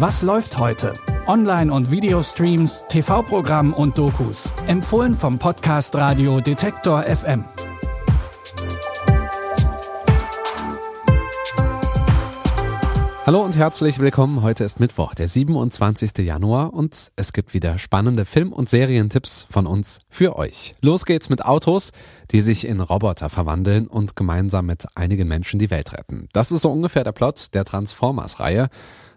Was läuft heute? Online- und Videostreams, TV-Programm und Dokus. Empfohlen vom Podcast Radio Detektor FM. Hallo und herzlich willkommen. Heute ist Mittwoch, der 27. Januar und es gibt wieder spannende Film- und Serientipps von uns für euch. Los geht's mit Autos, die sich in Roboter verwandeln und gemeinsam mit einigen Menschen die Welt retten. Das ist so ungefähr der Plot der Transformers-Reihe.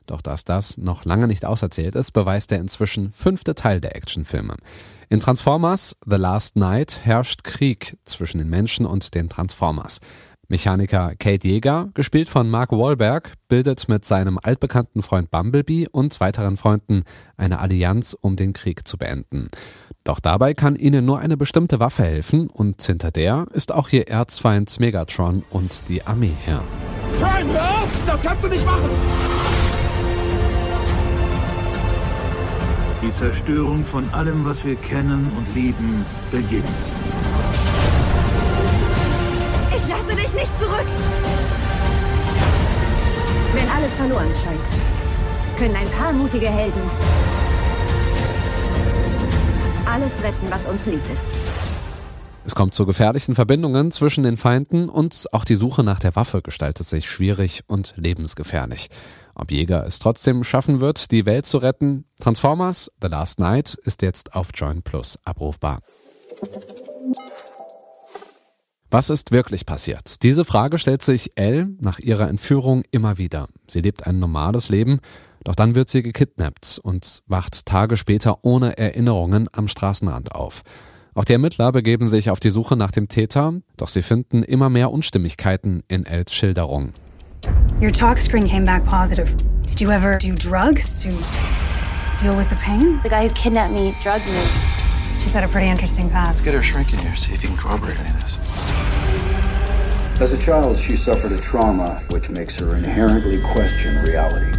Doch dass das noch lange nicht auserzählt ist, beweist der inzwischen fünfte Teil der Actionfilme. In Transformers The Last Night herrscht Krieg zwischen den Menschen und den Transformers. Mechaniker Kate Jäger, gespielt von Mark Wahlberg, bildet mit seinem altbekannten Freund Bumblebee und weiteren Freunden eine Allianz, um den Krieg zu beenden. Doch dabei kann ihnen nur eine bestimmte Waffe helfen und hinter der ist auch ihr Erzfeind Megatron und die Armee her. Prime, hör auf! Das kannst du nicht machen! Die Zerstörung von allem, was wir kennen und lieben, beginnt. Ich lasse dich nicht zurück! Wenn alles verloren scheint, können ein paar mutige Helden alles retten, was uns lieb ist. Es kommt zu gefährlichen Verbindungen zwischen den Feinden und auch die Suche nach der Waffe gestaltet sich schwierig und lebensgefährlich. Ob Jäger es trotzdem schaffen wird, die Welt zu retten? Transformers The Last Night ist jetzt auf Join Plus abrufbar. Was ist wirklich passiert? Diese Frage stellt sich Elle nach ihrer Entführung immer wieder. Sie lebt ein normales Leben, doch dann wird sie gekidnappt und wacht Tage später ohne Erinnerungen am Straßenrand auf. Auch die Ermittler begeben sich auf die Suche nach dem Täter, doch sie finden immer mehr Unstimmigkeiten in Els Schilderung. Your tox screen came back positive. Did you ever do drugs to deal with the pain? The guy who kidnapped me drugged me. She's had a pretty interesting past. Get her shrink in here, see if you can corroborate any of this. As a child, she suffered a trauma which makes her inherently question reality.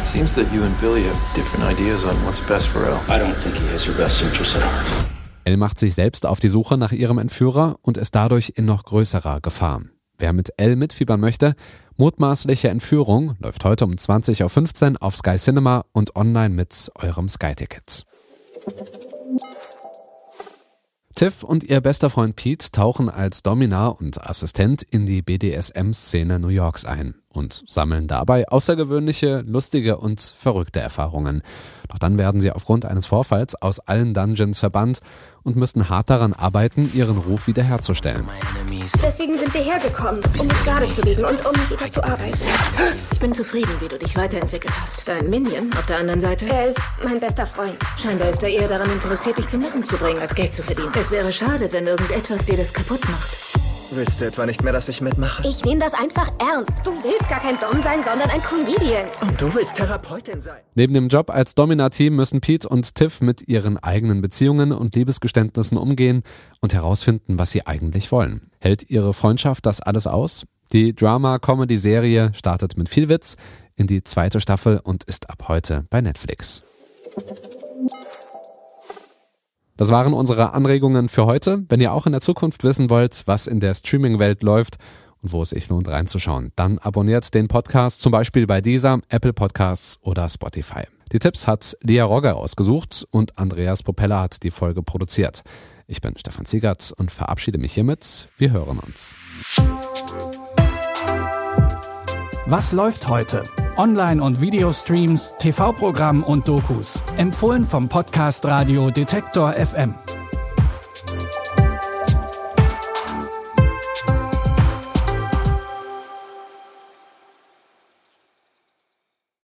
It seems that you and Billy have different ideas on what's best for Elle. I don't think he has her best interests at heart. Elle macht sich selbst auf die Suche nach ihrem Entführer und ist dadurch in noch größerer Gefahr. Wer mit Elle mitfiebern möchte, mutmaßliche Entführung läuft heute um 20.15 Uhr auf Sky Cinema und online mit eurem Sky-Ticket. Tiff und ihr bester Freund Pete tauchen als Dominar und Assistent in die BDSM-Szene New Yorks ein und sammeln dabei außergewöhnliche, lustige und verrückte Erfahrungen. Doch dann werden sie aufgrund eines Vorfalls aus allen Dungeons verbannt und müssen hart daran arbeiten, ihren Ruf wiederherzustellen. Deswegen sind wir hergekommen, um mich gerade zu biegen und um wieder zu arbeiten. Ich bin zufrieden, wie du dich weiterentwickelt hast. Dein Minion auf der anderen Seite? Er ist mein bester Freund. Scheinbar ist er eher daran interessiert, dich zum Lachen zu bringen, als Geld zu verdienen. Es wäre schade, wenn irgendetwas dir das kaputt macht. Willst du etwa nicht mehr, dass ich mitmache? Ich nehme das einfach ernst. Du willst gar kein Dom sein, sondern ein Comedian. Und du willst Therapeutin sein? Neben dem Job als Domina-Team müssen Pete und Tiff mit ihren eigenen Beziehungen und Liebesgeständnissen umgehen und herausfinden, was sie eigentlich wollen. Hält ihre Freundschaft das alles aus? Die Drama-Comedy-Serie startet mit viel Witz in die zweite Staffel und ist ab heute bei Netflix. Das waren unsere Anregungen für heute. Wenn ihr auch in der Zukunft wissen wollt, was in der Streaming-Welt läuft und wo es sich lohnt reinzuschauen, dann abonniert den Podcast zum Beispiel bei dieser, Apple Podcasts oder Spotify. Die Tipps hat Lia Rogger ausgesucht und Andreas Propeller hat die Folge produziert. Ich bin Stefan Ziegert und verabschiede mich hiermit. Wir hören uns. Was läuft heute? Online- und Videostreams, TV-Programm und Dokus. Empfohlen vom Podcast Radio Detektor FM.